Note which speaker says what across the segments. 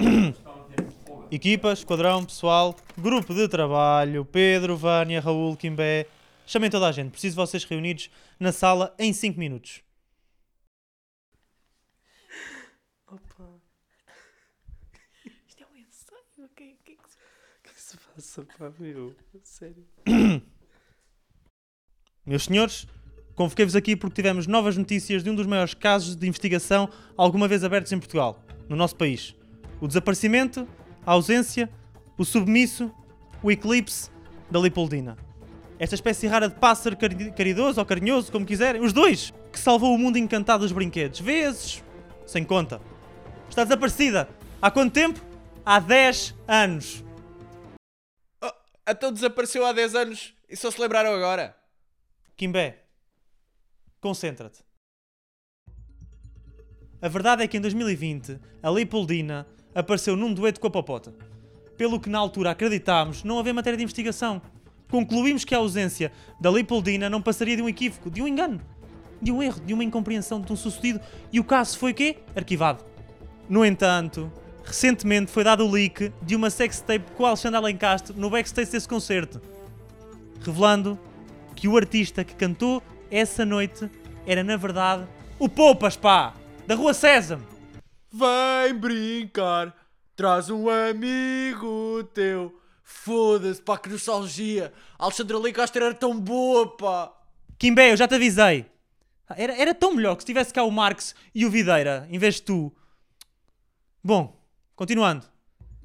Speaker 1: Equipa, esquadrão, pessoal, grupo de trabalho, Pedro, Vânia, Raul, Quimbé. Chamem toda a gente. Preciso de vocês reunidos na sala em 5 minutos.
Speaker 2: Opa. Isto é um ensaio. O que, que, é que, que é que se passa, pá, meu? Sério.
Speaker 1: Meus senhores, convoquei-vos aqui porque tivemos novas notícias de um dos maiores casos de investigação alguma vez abertos em Portugal, no nosso país. O desaparecimento, a ausência, o submisso, o eclipse da Lipoldina. Esta espécie rara de pássaro cari- caridoso ou carinhoso, como quiserem, os dois, que salvou o mundo encantado dos brinquedos, vezes sem conta. Está desaparecida. Há quanto tempo? Há 10 anos.
Speaker 3: Oh, então desapareceu há 10 anos e só se lembraram agora.
Speaker 1: Kimbé, concentra-te. A verdade é que em 2020 a Leopoldina apareceu num dueto com a Popota. Pelo que na altura acreditámos não haver matéria de investigação. Concluímos que a ausência da Leopoldina não passaria de um equívoco, de um engano, de um erro, de uma incompreensão de um sucedido e o caso foi quê? Arquivado. No entanto, recentemente foi dado o leak de uma sextape com o Alexandre Alencastro no backstage desse concerto, revelando que o artista que cantou essa noite era na verdade o Poupas, pá! Da Rua Sésamo!
Speaker 3: Vem brincar, traz um amigo teu. Foda-se, pá, que nostalgia. Alexandra Leicastre era tão boa, pá.
Speaker 1: Kimbé, eu já te avisei! Era, era tão melhor que se tivesse cá o Marx e o Videira, em vez de tu. Bom, continuando.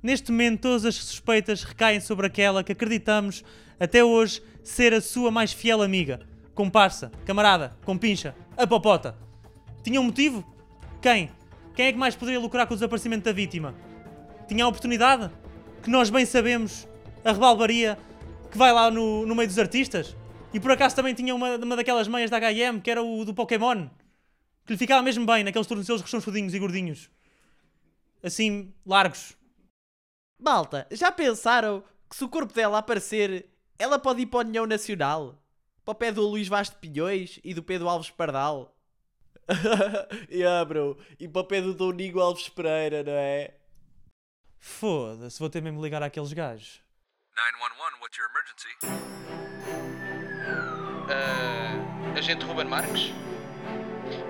Speaker 1: Neste momento, todas as suspeitas recaem sobre aquela que acreditamos até hoje ser a sua mais fiel amiga, comparsa, camarada, compincha, a popota. Tinha um motivo? Quem? Quem é que mais poderia lucrar com o desaparecimento da vítima? Tinha a oportunidade? Que nós bem sabemos, a rebalbaria que vai lá no, no meio dos artistas? E por acaso também tinha uma, uma daquelas meias da H&M, que era o do Pokémon, que lhe ficava mesmo bem, naqueles tornozelos rechonchudinhos e gordinhos. Assim, largos.
Speaker 2: Malta, já pensaram que se o corpo dela aparecer, ela pode ir para a União Nacional? Para o pé do Luís Vaz de Pinhões e do Pedro Alves Pardal? Yeah, bro. E para o pé do Domingo Alves Pereira, não é?
Speaker 1: Foda-se, vou ter mesmo de ligar àqueles gajos.
Speaker 4: 911, what's your emergency? Uh, agente Ruben Marques?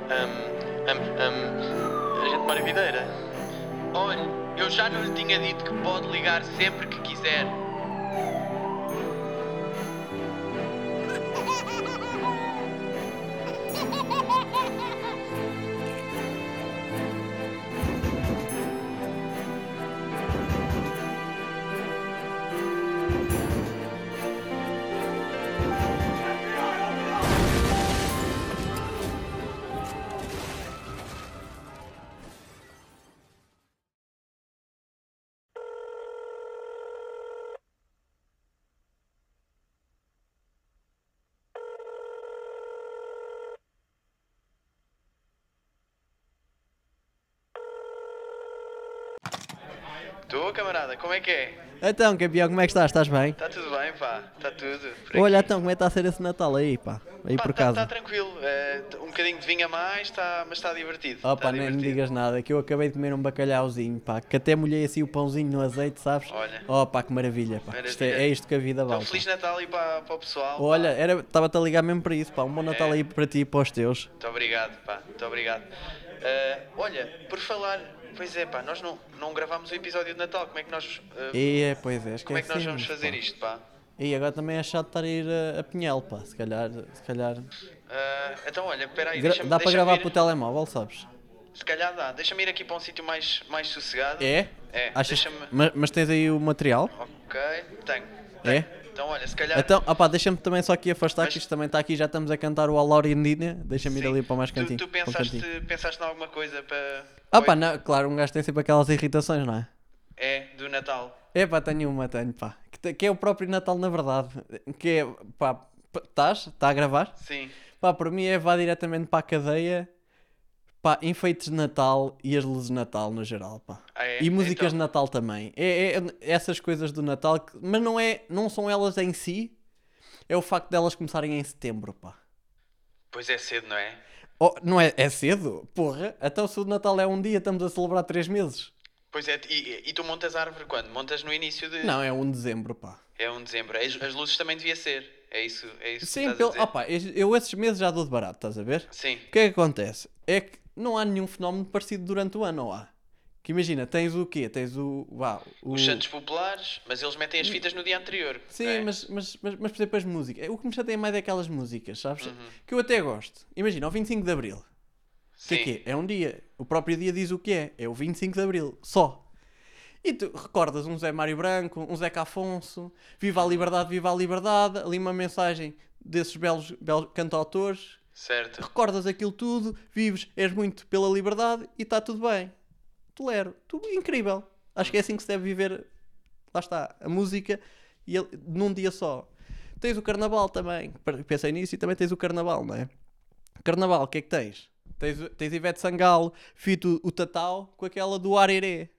Speaker 5: Um, um, um, agente Mário Videira.
Speaker 4: Olha, eu já não lhe tinha dito que pode ligar sempre que quiser.
Speaker 5: Estou, camarada, como é que é?
Speaker 2: Então, campeão, como é que estás? Estás bem?
Speaker 5: Está tudo bem, pá? Está tudo.
Speaker 2: Olha, então, como é que está a ser esse Natal aí, pá? Aí
Speaker 5: Pá,
Speaker 2: por
Speaker 5: tá,
Speaker 2: casa.
Speaker 5: tá tranquilo. é, um bocadinho de vinho a mais, tá, mas está divertido.
Speaker 2: Oh,
Speaker 5: tá
Speaker 2: pá, nem me digas nada, que eu acabei de comer um bacalhauzinho, pá, que até molhei assim o pãozinho no azeite, sabes?
Speaker 5: Olha.
Speaker 2: Oh, pá, que maravilha, pá. Isto é,
Speaker 5: Maravilha.
Speaker 2: é isto que a vida
Speaker 5: Então,
Speaker 2: vale. pá.
Speaker 5: Feliz Natal aí para, para o pessoal.
Speaker 2: Olha, estava-te a ligar mesmo para isso, pá. Um bom Natal
Speaker 5: É.
Speaker 2: aí para ti e para os teus.
Speaker 5: Muito obrigado, pá. Muito obrigado. Eh, olha, por falar, pois é, pá, nós não, não gravámos o episódio de Natal. Como é que nós, eh,
Speaker 2: E é, pois é,
Speaker 5: como é que nós vamos fazer
Speaker 2: pá.
Speaker 5: isto, pá?
Speaker 2: E agora também é chato estar a ir a, a Pinhel, pá. Se calhar, se calhar.
Speaker 5: Eh, então, olha, espera aí.
Speaker 2: Gra-
Speaker 5: deixa-me-
Speaker 2: dá para gravar
Speaker 5: ir-
Speaker 2: pelo telemóvel, sabes?
Speaker 5: Se calhar dá. Deixa-me ir aqui para um sítio mais, mais sossegado.
Speaker 2: É?
Speaker 5: É,
Speaker 2: Achas... mas, mas tens aí o material?
Speaker 5: Ok, tenho.
Speaker 2: É?
Speaker 5: Então, olha, se calhar.
Speaker 2: Então, opá, deixa-me também só aqui afastar,
Speaker 5: Mas-
Speaker 2: que isto também está aqui, já estamos a cantar o Alaura Indínia. Deixa-me ir ali para mais
Speaker 5: Tu-
Speaker 2: cantinho.
Speaker 5: Tu,
Speaker 2: um
Speaker 5: pensaste,
Speaker 2: cantinho.
Speaker 5: pensaste em alguma coisa para.
Speaker 2: Ah pá, não, claro, um gajo tem sempre aquelas irritações, não é?
Speaker 5: É, do Natal.
Speaker 2: É pá, tenho uma, tenho pá. Que, que é o próprio Natal na verdade. Que é, pá, estás? Está a gravar?
Speaker 5: Sim.
Speaker 2: Pá, para mim é vá diretamente para a cadeia. Pá, enfeites de Natal e as luzes de Natal no geral, pá.
Speaker 5: Ah, é?
Speaker 2: E músicas de
Speaker 5: Então-
Speaker 2: Natal também. É, é- essas coisas do Natal, que- mas não, é, não são elas em si, é o facto delas começarem em setembro, pá.
Speaker 5: Pois é cedo, não é?
Speaker 2: Oh, não é, é cedo? Porra, então se o Natal é um dia, estamos a celebrar três meses.
Speaker 5: Pois é, e, e tu montas a árvore quando? Montas no início de.
Speaker 2: Não, é 1 de dezembro, pá.
Speaker 5: É 1 de dezembro. As, as luzes também devia ser. É isso, é isso que
Speaker 2: Sim,
Speaker 5: estás a
Speaker 2: pelo...
Speaker 5: dizer?
Speaker 2: opa, eu esses meses já dou de barato, estás a ver?
Speaker 5: Sim.
Speaker 2: O que é que acontece? É que não há nenhum fenómeno parecido durante o ano, ou há? Que imagina, tens o quê? Tens o. Vá, o...
Speaker 5: Os Santos Populares, mas eles metem as fitas no dia anterior.
Speaker 2: Sim,
Speaker 5: é?
Speaker 2: mas, mas, mas, mas, por exemplo, as músicas. O que me chateia mais é aquelas músicas, sabes?
Speaker 5: Uhum.
Speaker 2: Que eu até gosto. Imagina, o 25 de Abril. Que é
Speaker 5: Sim.
Speaker 2: que é? É um dia. O próprio dia diz o que é. É o 25 de Abril. Só. E tu recordas um Zé Mário Branco, um Zeca Afonso, Viva a Liberdade, Viva a Liberdade, ali uma mensagem desses belos, belos cantautores.
Speaker 5: Certo.
Speaker 2: Recordas aquilo tudo, vives, és muito pela liberdade e está tudo bem. Tolero. Tu, incrível. Acho que é assim que se deve viver. Lá está, a música e ele- num dia só. Tens o carnaval também. Pensei nisso e também tens o carnaval, não é? Carnaval, o que é que tens? Tens, tens Ivete Sangalo, Fito o Tatau com aquela do Arerê.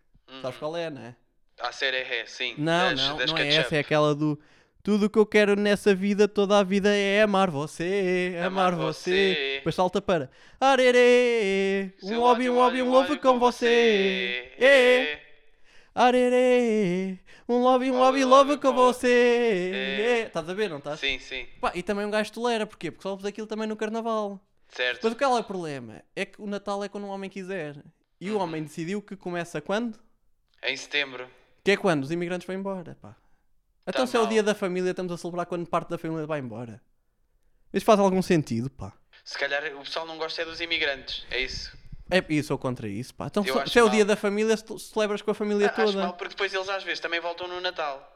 Speaker 2: Sabes qual é, não é?
Speaker 5: A é, sim.
Speaker 2: Não,
Speaker 5: das,
Speaker 2: não,
Speaker 5: das
Speaker 2: não é essa, é aquela do Tudo o que eu quero nessa vida, toda a vida é amar você, amar,
Speaker 5: Amar
Speaker 2: você.
Speaker 5: você.
Speaker 2: Depois salta para Arerê, um
Speaker 5: Seu
Speaker 2: lobby, um lobby, um love com você. É. Arerê, um lobby, um lobby, love com você.
Speaker 5: É.
Speaker 2: É. Estás a ver, não estás?
Speaker 5: Sim, sim.
Speaker 2: Pá, e também um gajo tolera, porquê? Porque só ouves aquilo também no carnaval.
Speaker 5: Certo.
Speaker 2: Mas o que é o problema? É que o Natal é quando um homem quiser. E
Speaker 5: Uhum.
Speaker 2: o homem decidiu que começa quando?
Speaker 5: Em setembro.
Speaker 2: Que é quando os imigrantes vão embora, pá. Então
Speaker 5: Tá
Speaker 2: se é o dia da família, estamos a celebrar quando parte da família vai embora. Isso faz algum sentido, pá.
Speaker 5: Se calhar o pessoal não gosta é dos imigrantes. É isso.
Speaker 2: É isso, sou contra isso, pá. Então
Speaker 5: Eu
Speaker 2: se,
Speaker 5: acho
Speaker 2: é o
Speaker 5: mal.
Speaker 2: dia da família, celebras com a família
Speaker 5: Ah, Acho
Speaker 2: toda.
Speaker 5: mal porque depois eles às vezes também voltam no Natal.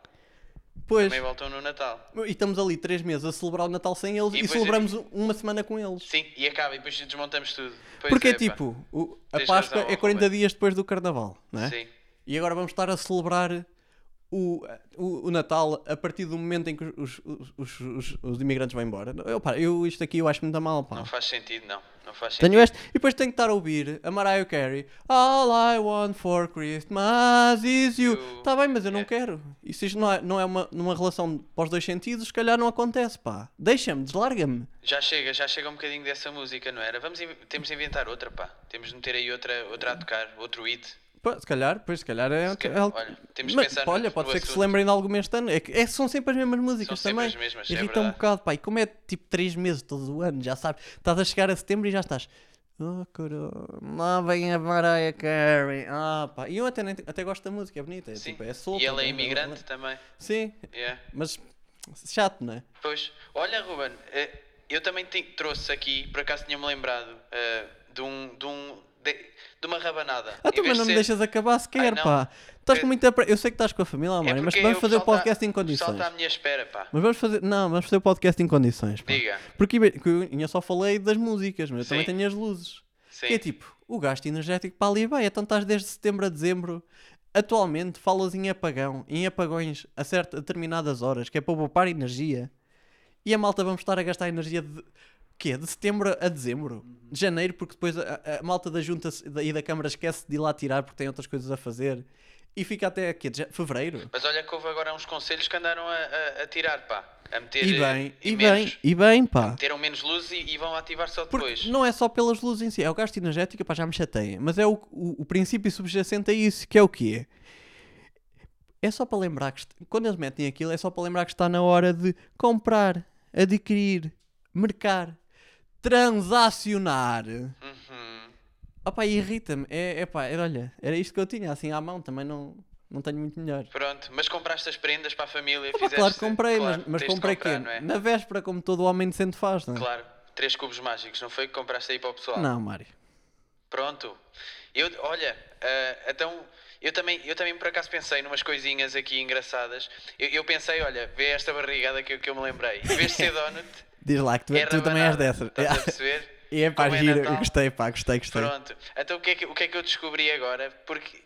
Speaker 2: Pois.
Speaker 5: Também voltam no Natal.
Speaker 2: E estamos ali três meses a celebrar o Natal sem eles
Speaker 5: E
Speaker 2: e, celebramos uma semana com eles.
Speaker 5: Sim, e acaba e depois desmontamos tudo. Pois
Speaker 2: Porque
Speaker 5: é,
Speaker 2: tipo, o- a Páscoa
Speaker 5: razão,
Speaker 2: é 40
Speaker 5: Ruben.
Speaker 2: dias depois do Carnaval, não é?
Speaker 5: Sim.
Speaker 2: E agora vamos estar a celebrar o, o, o Natal a partir do momento em que os, os, os, os, imigrantes vão embora. Eu, pá, eu, isto aqui eu acho muito mal, pá.
Speaker 5: Não faz sentido, não. Não faz sentido.
Speaker 2: Tenho este. E depois tenho que estar a ouvir a Mariah Carey. All I want for Christmas is you. Está bem, mas eu não
Speaker 5: É.
Speaker 2: quero. E se isto não é, não é uma, numa relação para os dois sentidos, se calhar não acontece, pá. Deixa-me, deslarga-me.
Speaker 5: Já chega, já chega um bocadinho dessa música, não era? Vamos, temos de inventar outra, pá. Temos de meter aí outra, outra a tocar, outro hit.
Speaker 2: Se calhar, pois se calhar é.
Speaker 5: Se calhar,
Speaker 2: é
Speaker 5: olha, temos
Speaker 2: Mas,
Speaker 5: pensar
Speaker 2: pá,
Speaker 5: no-
Speaker 2: olha, pode
Speaker 5: no
Speaker 2: ser que se
Speaker 5: assunto.
Speaker 2: lembrem de alguma este ano. É que é- são sempre as mesmas músicas também.
Speaker 5: as mesmas, é
Speaker 2: um bocado, pá. E como é tipo 3 meses todos o ano, já sabes. Estás a chegar a setembro e já estás. Oh, caralho, lá vem a Mariah Carey. Ah, pá. E eu até, até gosto da música, é bonita. É,
Speaker 5: Sim.
Speaker 2: tipo, é solta.
Speaker 5: e ele é
Speaker 2: né?
Speaker 5: imigrante também.
Speaker 2: Sim,
Speaker 5: Yeah.
Speaker 2: mas chato, não é?
Speaker 5: Pois, olha, Ruben, eh, eu também te- trouxe aqui, por acaso tinha-me lembrado, eh, de um. De, um de, de uma rabanada.
Speaker 2: Ah, tu, mas não me
Speaker 5: ser-
Speaker 2: deixas acabar sequer,
Speaker 5: não.
Speaker 2: pá. Estás com
Speaker 5: É-
Speaker 2: muita. pre- Eu sei que estás com a família,
Speaker 5: É
Speaker 2: amor, mas vamos fazer o
Speaker 5: tá-
Speaker 2: podcast em condições.
Speaker 5: está à minha espera, pá.
Speaker 2: Mas vamos fazer. Não, vamos fazer o podcast em condições. Pá.
Speaker 5: Diga.
Speaker 2: Porque eu ainda só falei das músicas, mas eu também
Speaker 5: Sim.
Speaker 2: tenho as luzes.
Speaker 5: Sim.
Speaker 2: Que é tipo, o gasto energético para ali vai. Então estás desde setembro a dezembro. Atualmente falas em apagão, em apagões a certas determinadas horas, que é para poupar energia. E a malta vamos estar a gastar energia de. Quê? De setembro a dezembro? De janeiro, porque depois a, a- malta da junta e da Câmara esquece de ir lá tirar porque tem outras coisas a fazer. E fica até quê? De fevereiro?
Speaker 5: Mas olha que houve agora uns conselhos que andaram a, a- a tirar, pá. A meter.
Speaker 2: E
Speaker 5: eh,
Speaker 2: bem, e
Speaker 5: menos-
Speaker 2: bem, e bem, pá.
Speaker 5: Meteram menos luz e, e vão ativar só
Speaker 2: Porque
Speaker 5: depois.
Speaker 2: não é só pelas luzes em si, é o gasto energético, pá, já me chateia. Mas é o, o, o princípio subjacente a isso, que é o quê? É só para lembrar que, quando eles metem aquilo, é só para lembrar que está na hora de comprar, adquirir, mercar, transacionar.
Speaker 5: Uhum.
Speaker 2: Opá, irrita-me. É, é pá, era, olha, era isto que eu tinha, assim à mão, também não, não tenho muito melhor.
Speaker 5: Pronto, mas compraste as prendas para a família? Fizeste...
Speaker 2: claro que comprei,
Speaker 5: Claro,
Speaker 2: mas, mas comprei
Speaker 5: comprar,
Speaker 2: quê?
Speaker 5: é?
Speaker 2: Na véspera, como todo homem decente faz, não é?
Speaker 5: Claro, três cubos mágicos, não foi que compraste aí para o pessoal?
Speaker 2: Não, Mário.
Speaker 5: Pronto. Eu, olha, eh, então eu também, eu também por acaso pensei numas coisinhas aqui engraçadas. Eu, eu pensei, olha, vê esta barrigada que, eu- que eu me lembrei. De ser donut,
Speaker 2: Diz lá que tu,
Speaker 5: é
Speaker 2: tu também és dessa.
Speaker 5: Estás a perceber?
Speaker 2: E é pá,
Speaker 5: Como é
Speaker 2: giro, eu
Speaker 5: Natal.
Speaker 2: gostei, pá, gostei, gostei.
Speaker 5: Pronto. Então o que, é que, o que é que eu descobri agora? Porque.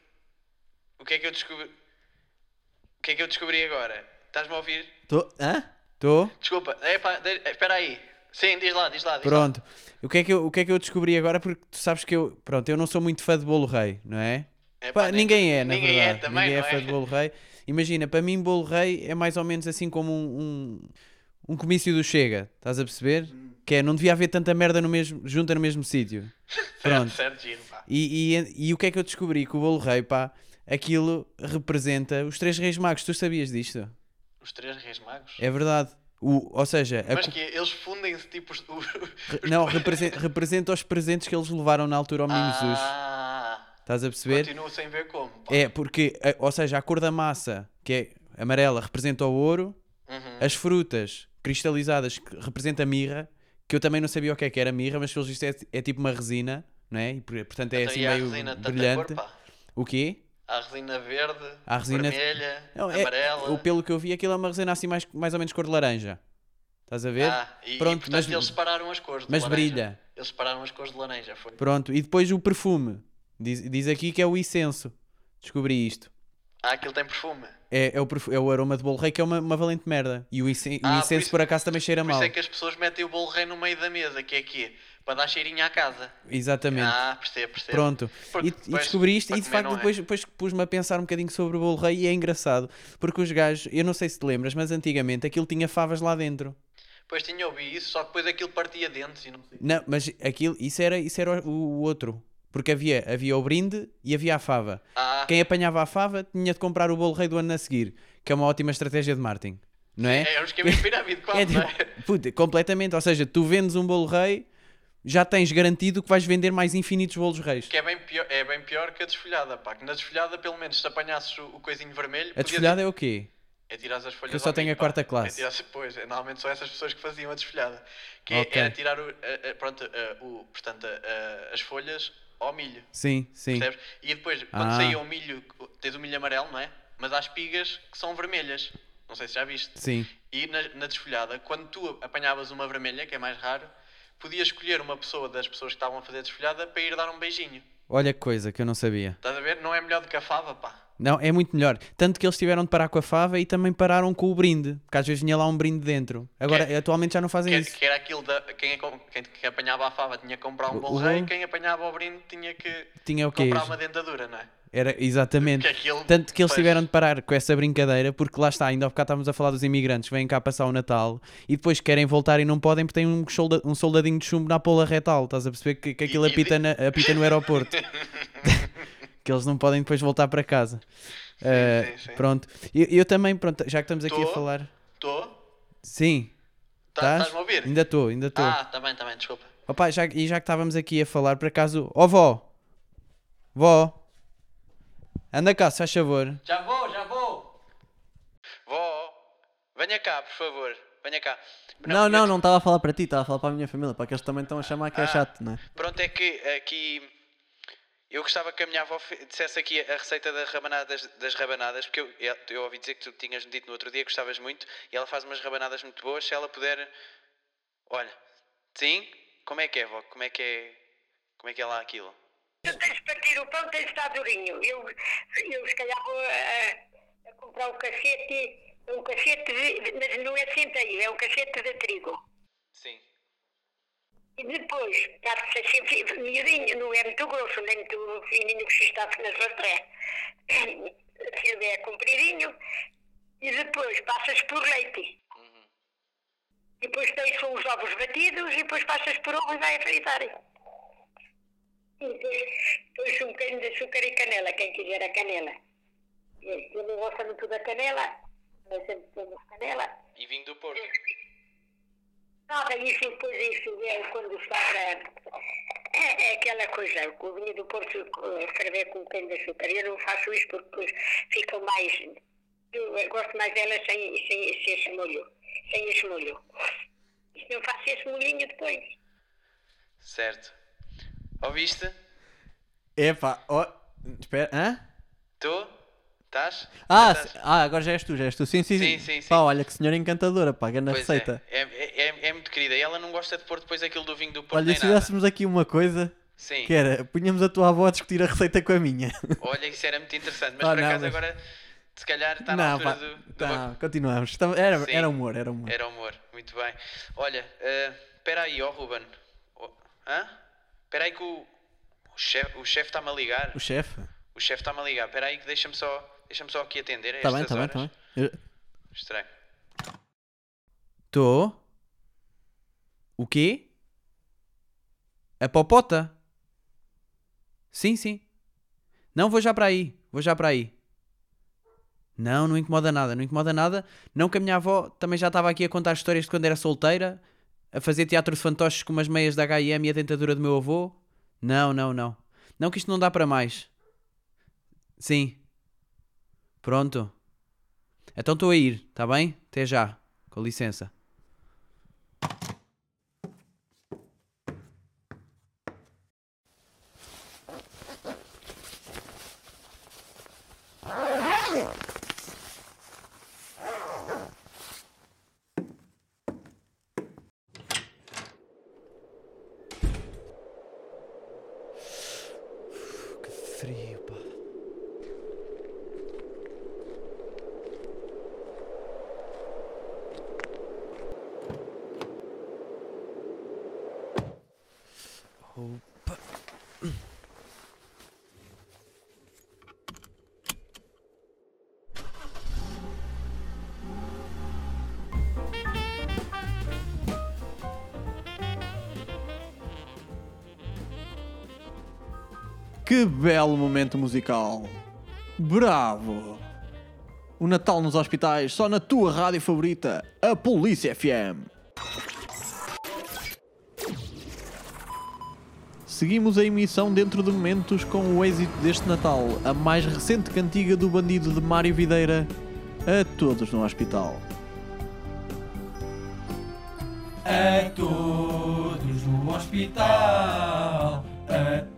Speaker 5: O que é que eu descobri. O que é que eu descobri agora? Estás-me a ouvir?
Speaker 2: Tô... Hã?
Speaker 3: Estou?
Speaker 5: Desculpa, epá, de- espera aí. Sim, diz lá, diz lá. Diz
Speaker 3: Pronto. O que, é que eu, o que é que eu descobri agora? Porque tu sabes que eu, pronto, eu não sou muito fã de bolo rei, não é?
Speaker 5: Lá.
Speaker 3: Pá, ninguém é, na
Speaker 5: ninguém
Speaker 3: verdade.
Speaker 5: é também,
Speaker 3: ninguém
Speaker 5: não
Speaker 3: é fã de bolo rei. Imagina, para mim, bolo rei é mais ou menos assim como um, um, um comício do Chega, estás a perceber? Que é, não devia haver tanta merda no mesmo, junta no mesmo sítio. Pronto. E, e, e o que é que eu descobri? Que o bolo rei, pá,
Speaker 5: aquilo representa os três reis magos. Tu sabias disto?
Speaker 2: Os três reis magos?
Speaker 5: É verdade. O, ou seja, a
Speaker 2: Mas
Speaker 5: co-
Speaker 2: que eles fundem-se tipo os.
Speaker 5: não, representa, representa os presentes que eles levaram na altura ao menino Jesus.
Speaker 2: Ah,
Speaker 5: Estás a perceber?
Speaker 2: continuo sem ver como. pá.
Speaker 5: É, porque, a- ou seja, a cor da massa, que é amarela, representa o ouro,
Speaker 2: Uhum.
Speaker 5: as frutas cristalizadas que representa a mirra, que eu também não sabia o que é que era mirra, mas pelos vistos é, é tipo uma resina, não é? E, por- portanto é
Speaker 2: Então,
Speaker 5: assim meio brilhante.
Speaker 2: Cor,
Speaker 5: o quê?
Speaker 2: Há resina verde,
Speaker 5: Há resina-
Speaker 2: vermelha,
Speaker 5: Não, é,
Speaker 2: amarela.
Speaker 5: o- pelo que eu vi, aquilo é uma resina assim mais, mais ou menos cor de laranja. Estás a ver?
Speaker 2: Ah, e,
Speaker 5: Pronto,
Speaker 2: e, portanto
Speaker 5: mas-
Speaker 2: eles separaram as cores de
Speaker 5: mas
Speaker 2: laranja.
Speaker 5: brilha.
Speaker 2: Eles separaram as cores de laranja, foi.
Speaker 5: Pronto, e depois o perfume. Diz, diz aqui que é o incenso. Descobri isto.
Speaker 2: Ah, aquilo tem perfume.
Speaker 5: É, é, o, é o aroma de bolo rei que é uma, uma valente merda. E o, incen- o
Speaker 2: Ah, por
Speaker 5: incenso,
Speaker 2: isso-
Speaker 5: por acaso, também cheira
Speaker 2: Por
Speaker 5: mal.
Speaker 2: isso é que as pessoas metem o bolo rei no meio da mesa, que é aqui, para dar cheirinho à casa.
Speaker 5: Exatamente.
Speaker 2: Ah, percebo, percebo.
Speaker 5: Pronto.
Speaker 2: Porque
Speaker 5: E, e
Speaker 2: depois,
Speaker 5: descobri isto e de facto
Speaker 2: é?
Speaker 5: depois, depois pus-me a pensar um bocadinho sobre o bolo rei e é engraçado. Porque os gajos, eu não sei se te lembras, mas antigamente aquilo tinha favas lá dentro.
Speaker 2: Depois tinha ouvido isso, só que depois aquilo partia dentes e não sei.
Speaker 5: Não, mas aquilo, isso era, isso era o, o outro. Porque havia, havia o brinde e havia a fava.
Speaker 2: Ah,
Speaker 5: Quem apanhava a fava tinha de comprar o bolo rei do ano a seguir, que é uma ótima estratégia de marketing. Não é?
Speaker 2: é, é um esquema de pirâmide quase,
Speaker 5: É
Speaker 2: não é?
Speaker 5: tipo, puta, completamente. Ou seja, tu vendes um bolo rei, já tens garantido que vais vender mais infinitos bolos reis.
Speaker 2: Que é bem, pior, é bem pior que a desfolhada, pá. Que na desfolhada, pelo menos, se apanhasses o, o coisinho vermelho...
Speaker 5: A desfolhada é o quê?
Speaker 2: É tirar as folhas
Speaker 5: Que eu só tenho a quarta
Speaker 2: pá.
Speaker 5: classe.
Speaker 2: É tirar, pois, é, normalmente são essas pessoas que faziam a desfolhada. Que é-
Speaker 5: Ok.
Speaker 2: era tirar o, a- a- pronto, a- o, portanto, as folhas ao milho.
Speaker 5: Sim, sim.
Speaker 2: Percebes? E depois, quando
Speaker 5: Ah.
Speaker 2: saía o milho, tens o milho amarelo, não é? Mas há espigas que são vermelhas. Não sei se já viste.
Speaker 5: Sim.
Speaker 2: E na, na desfolhada, quando tu apanhavas uma vermelha, que é mais raro, podias escolher uma pessoa das pessoas que estavam a fazer a desfolhada para ir dar um beijinho.
Speaker 5: Olha que coisa que eu não sabia.
Speaker 2: Estás a ver? Não é melhor do que a fava, pá.
Speaker 5: Não, é muito melhor. Tanto que eles tiveram de parar com a fava e também pararam com o brinde. Porque às vezes vinha lá um brinde dentro. Agora,
Speaker 2: Que-
Speaker 5: atualmente já não fazem
Speaker 2: Que,
Speaker 5: isso.
Speaker 2: que era aquilo da. Quem, é quem, quem apanhava a fava tinha que comprar um bolo rei, quem apanhava o brinde tinha que
Speaker 5: Tinha o quê?
Speaker 2: comprar uma dentadura, não é?
Speaker 5: Era, exatamente.
Speaker 2: Que aquilo,
Speaker 5: Tanto que eles
Speaker 2: pois,
Speaker 5: tiveram de parar com essa brincadeira, porque lá está, ainda há bocado estávamos a falar dos imigrantes que vêm cá passar o Natal e depois querem voltar e não podem porque têm um, solda- um soldadinho de chumbo na pola retal. Estás a perceber que, que aquilo apita, na- apita no aeroporto. que eles não podem depois voltar para casa. Ah,
Speaker 2: sim, sim.
Speaker 5: Pronto. Eu, eu também, pronto, já que estamos aqui a
Speaker 2: Tô.
Speaker 5: falar.
Speaker 2: Estou?
Speaker 5: Sim.
Speaker 2: Tá-
Speaker 5: Estás?
Speaker 2: Estás-me a ouvir?
Speaker 5: Ainda estou, ainda estou.
Speaker 2: Ah, está bem, está bem, desculpa.
Speaker 5: Opa, já, e já que estávamos aqui a falar, por acaso, ó vó, vó, anda cá, se faz favor.
Speaker 2: Já vou, já vou! Vó, venha cá, por favor. Venha cá.
Speaker 6: Não, não, não estava a falar para ti, estava a falar para a minha família, para que eles também estão a chamar que é
Speaker 2: Ah.
Speaker 6: chato, não é?
Speaker 2: Pronto, é que aqui eu gostava que a minha avó dissesse aqui a receita das rabanadas, das rabanadas porque eu, eu ouvi dizer que tu tinhas-me dito no outro dia que gostavas muito e ela faz umas rabanadas muito boas. Se ela puder. Olha, sim? Como é que é, vó? Como é que é. Como é que é lá aquilo?
Speaker 7: Tu tens de partir o pão, tens de estar durinho. Eu, eu se calhar vou a, a comprar um cachete, um cachete de, mas não é centeio, é um cachete de trigo.
Speaker 2: Sim.
Speaker 7: E depois, parte-se assim, fi- miudinho, não é muito grosso, nem muito fininho que se está na rastré. Ele é compridinho. E depois passas por leite. E depois com os ovos batidos e depois passas por ovo e vai a fritar. E depois pões um bocadinho de açúcar e canela, quem quiser a canela. Eu não gosto muito da canela, mas sempre temos canela.
Speaker 2: E vinho do Porto.
Speaker 7: Nada, isso depois isso é quando está para... É, é aquela coisa, com o vinho do Porto eh, ferver com um de açúcar. Eu não faço isso porque depois ficam mais... Eu eh, gosto mais dela sem, sem, sem esse molho. Sem esse molho. E se não faço esse molhinho depois.
Speaker 2: Certo. Ouviste?
Speaker 6: Epá, ó, espera, hã?
Speaker 2: Estás?
Speaker 6: Ah,
Speaker 2: Estás?
Speaker 6: ah, agora já és tu, já és tu. Sim, sim,
Speaker 2: Sim, sim, sim.
Speaker 6: Pá, olha que senhora encantadora, pá, grande
Speaker 2: Pois
Speaker 6: receita.
Speaker 2: É, é, é, é muito querida. E ela não gosta de pôr depois aquilo do vinho do Porto
Speaker 6: Olha, se tivéssemos aqui uma coisa,
Speaker 2: Sim.
Speaker 6: que era, punhamos a tua avó a discutir a receita com a minha.
Speaker 2: Olha, isso era muito interessante. Mas
Speaker 6: Ah,
Speaker 2: por
Speaker 6: não,
Speaker 2: acaso
Speaker 6: mas-
Speaker 2: agora, se calhar, está na
Speaker 6: não,
Speaker 2: altura
Speaker 6: pá,
Speaker 2: do... do
Speaker 6: tá,
Speaker 2: ba-
Speaker 6: continuamos. Era,
Speaker 2: Sim.
Speaker 6: era humor, era humor.
Speaker 2: Era humor. Muito bem. Olha, eh, espera aí, ó Ruben. Oh, hã? Espera aí que o, o chefe o chef está-me a ligar.
Speaker 6: O chefe?
Speaker 2: O chefe está-me a ligar. Espera aí que deixa-me só, deixa só aqui atender a
Speaker 6: Está
Speaker 2: estas
Speaker 6: bem, está bem, está bem. Eu-
Speaker 2: Estranho.
Speaker 5: Tô. O quê? A popota? Sim, sim. Não, vou já para aí.
Speaker 2: Vou já para aí. Não, não incomoda nada, não incomoda nada. Não que a minha avó também já estava aqui a contar histórias de quando era solteira, a fazer teatro de fantoches com umas meias da H&M e a dentadura do meu avô. Não, não, não. Não que isto não dá para mais. Sim. Pronto. Então estou a ir, está bem? Até já. Com licença. Que
Speaker 3: belo momento musical! Bravo! O Natal nos hospitais só na tua rádio favorita, a Polícia FM. Seguimos a emissão dentro de momentos com o êxito deste Natal, a mais recente cantiga do bandido de Mário Videira, a todos no hospital.
Speaker 8: A todos no hospital, a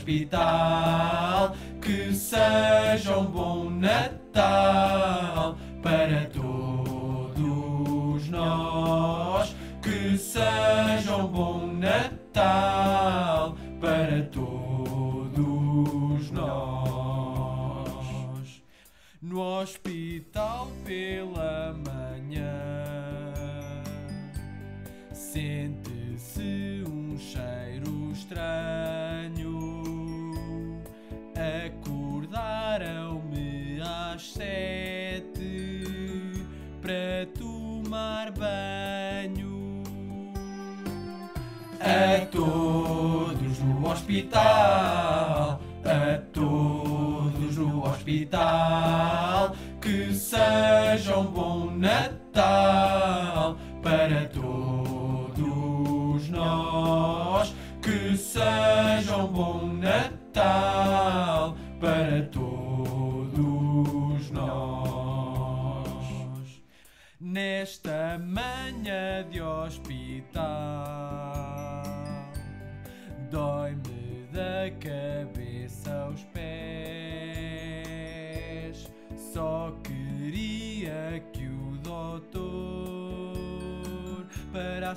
Speaker 8: hospital, que seja um bom Natal para todos nós, que seja um bom Natal para todos nós. No hospital pela hospital, a todos no hospital, que seja um bom Natal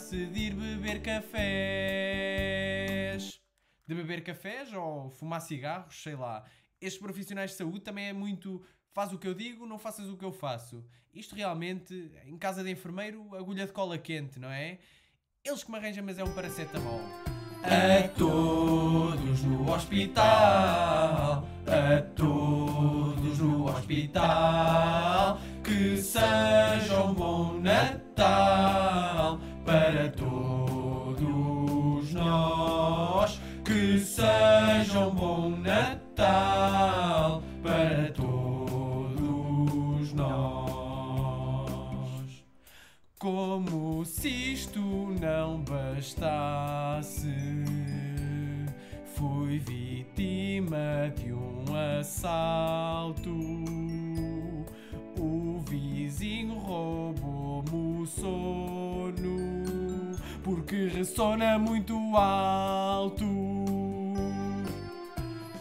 Speaker 8: de ir beber cafés. De beber cafés ou fumar cigarros, sei lá. Estes profissionais de saúde também é muito faz o que eu digo, não faças o que eu faço. Isto realmente, em casa de enfermeiro, agulha de cola quente, não é? Eles que me arranjam, mas é um paracetamol. A todos no hospital, a todos no hospital, que seja um bom Natal para todos nós, que seja um bom Natal para todos nós. Como se isto não bastasse, fui vítima de um assalto. O vizinho roubou-me o sono, porque ressona muito alto.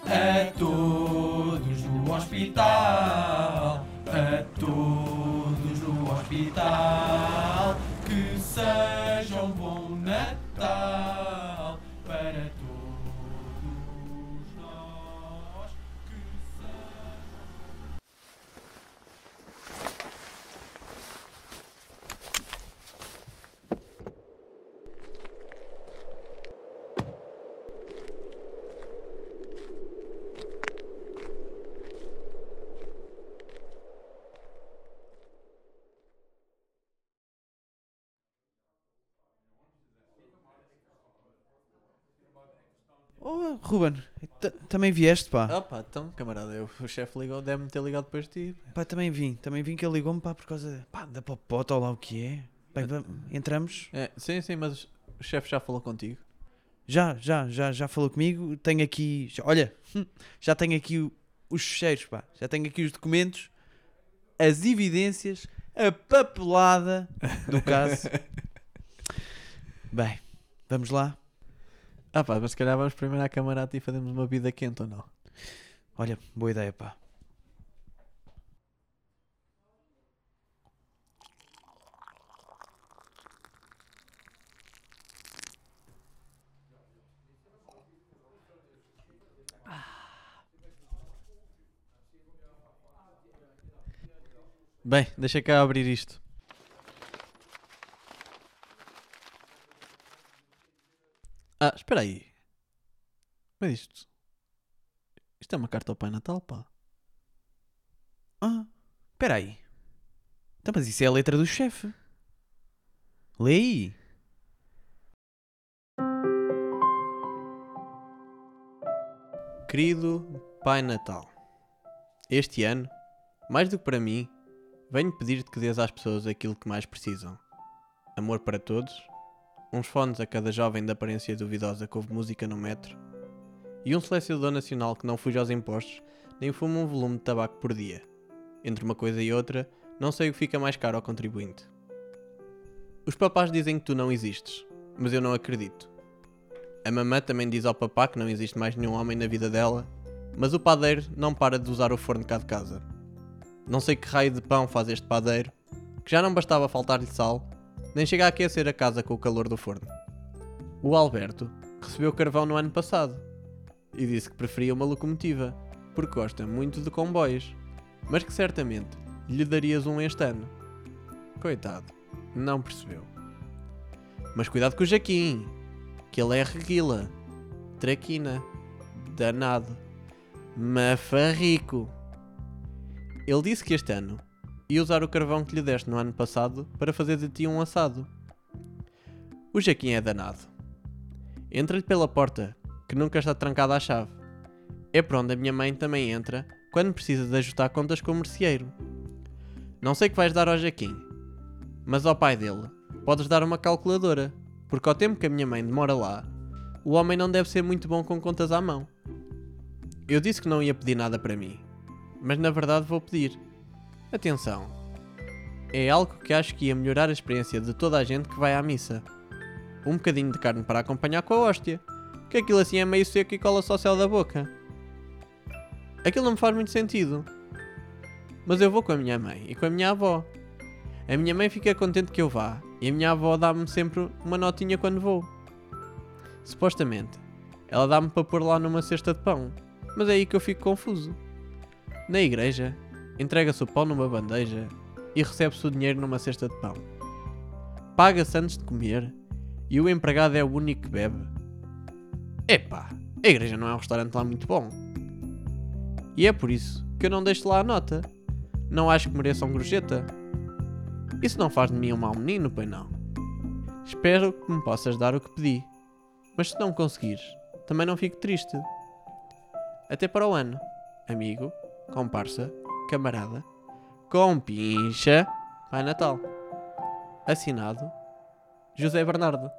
Speaker 8: A todos no hospital, a todos no hospital,
Speaker 5: Ruben, também vieste, pá.
Speaker 2: Ah pá, então, camarada, eu- o chefe ligou, deve-me ter ligado depois de ti.
Speaker 5: Pá, também vim. Também vim que ele ligou-me, pá, por causa pá, da popota ou lá o que é. Bem, vamos, entramos.
Speaker 2: É, sim, sim, mas o chefe já falou contigo.
Speaker 5: Já, já, já, já falou comigo. Tenho aqui, já- olha, já tenho aqui o- os fecheiros, pá. Já tenho aqui os documentos, as evidências, a papelada do caso. Bem, vamos lá.
Speaker 2: Ah pá, mas se calhar vamos primeiro à camarada e fazemos uma vida quente ou não?
Speaker 5: Olha, boa ideia, pá.
Speaker 2: Bem, deixa cá abrir isto. Ah, espera aí. Mas isto. Isto é uma carta ao Pai Natal, pá.
Speaker 5: Ah, espera aí. Então, mas isso é a letra do chefe. Lê aí.
Speaker 2: Querido Pai Natal, este ano, mais do que para mim, venho pedir-te que dês às pessoas aquilo que mais precisam: amor para todos, uns fones a cada jovem de aparência duvidosa que ouve música no metro e um selecionador nacional que não fuja aos impostos nem fuma um volume de tabaco por dia. Entre uma coisa e outra, não sei o que fica mais caro ao contribuinte. Os papás dizem que tu não existes, mas eu não acredito. A mamã também diz ao papá que não existe mais nenhum homem na vida dela, mas o padeiro não para de usar o forno cá de casa. Não sei que raio de pão faz este padeiro, que já não bastava faltar-lhe sal, nem chega a aquecer a casa com o calor do forno. O Alberto recebeu carvão no ano passado e disse que preferia uma locomotiva, porque gosta muito de comboios, mas que certamente lhe darias um este ano. Coitado, não percebeu. Mas cuidado com o Jaquim, que ele é reguila, traquina, danado, mafarrico. Ele disse que este ano ia usar o carvão que lhe deste no ano passado para fazer de ti um assado. O Jaquim é danado. Entra-lhe pela porta, que nunca está trancada à chave. É por onde a minha mãe também entra quando precisa de ajustar contas com o merceeiro. Não sei que vais dar ao Jaquim, mas ao pai dele podes dar uma calculadora, porque ao tempo que a minha mãe demora lá, o homem não deve ser muito bom com contas à mão. Eu disse que não ia pedir nada para mim, mas na verdade vou pedir. Atenção, é algo que acho que ia melhorar a experiência de toda a gente que vai à missa. Um bocadinho de carne para acompanhar com a hóstia, que aquilo assim é meio seco e cola só o céu da boca. Aquilo não me faz muito sentido. Mas eu vou com a minha mãe e com a minha avó. A minha mãe fica contente que eu vá e a minha avó dá-me sempre uma notinha quando vou. Supostamente, ela dá-me para pôr lá numa cesta de pão, mas é aí que eu fico confuso. Na igreja, entrega-se o pão numa bandeja e recebe-se o dinheiro numa cesta de pão. Paga-se antes de comer e o empregado é o único que bebe. Epá, a igreja não é um restaurante lá muito bom. E é por isso que eu não deixo lá a nota. Não acho que mereçam gorjeta. Isso não faz de mim um mau menino, pois não. Espero que me possas dar o que pedi. Mas se não conseguires, também não fico triste. Até para o ano, amigo, comparsa, camarada, compincha, Pai Natal. Assinado José Bernardo.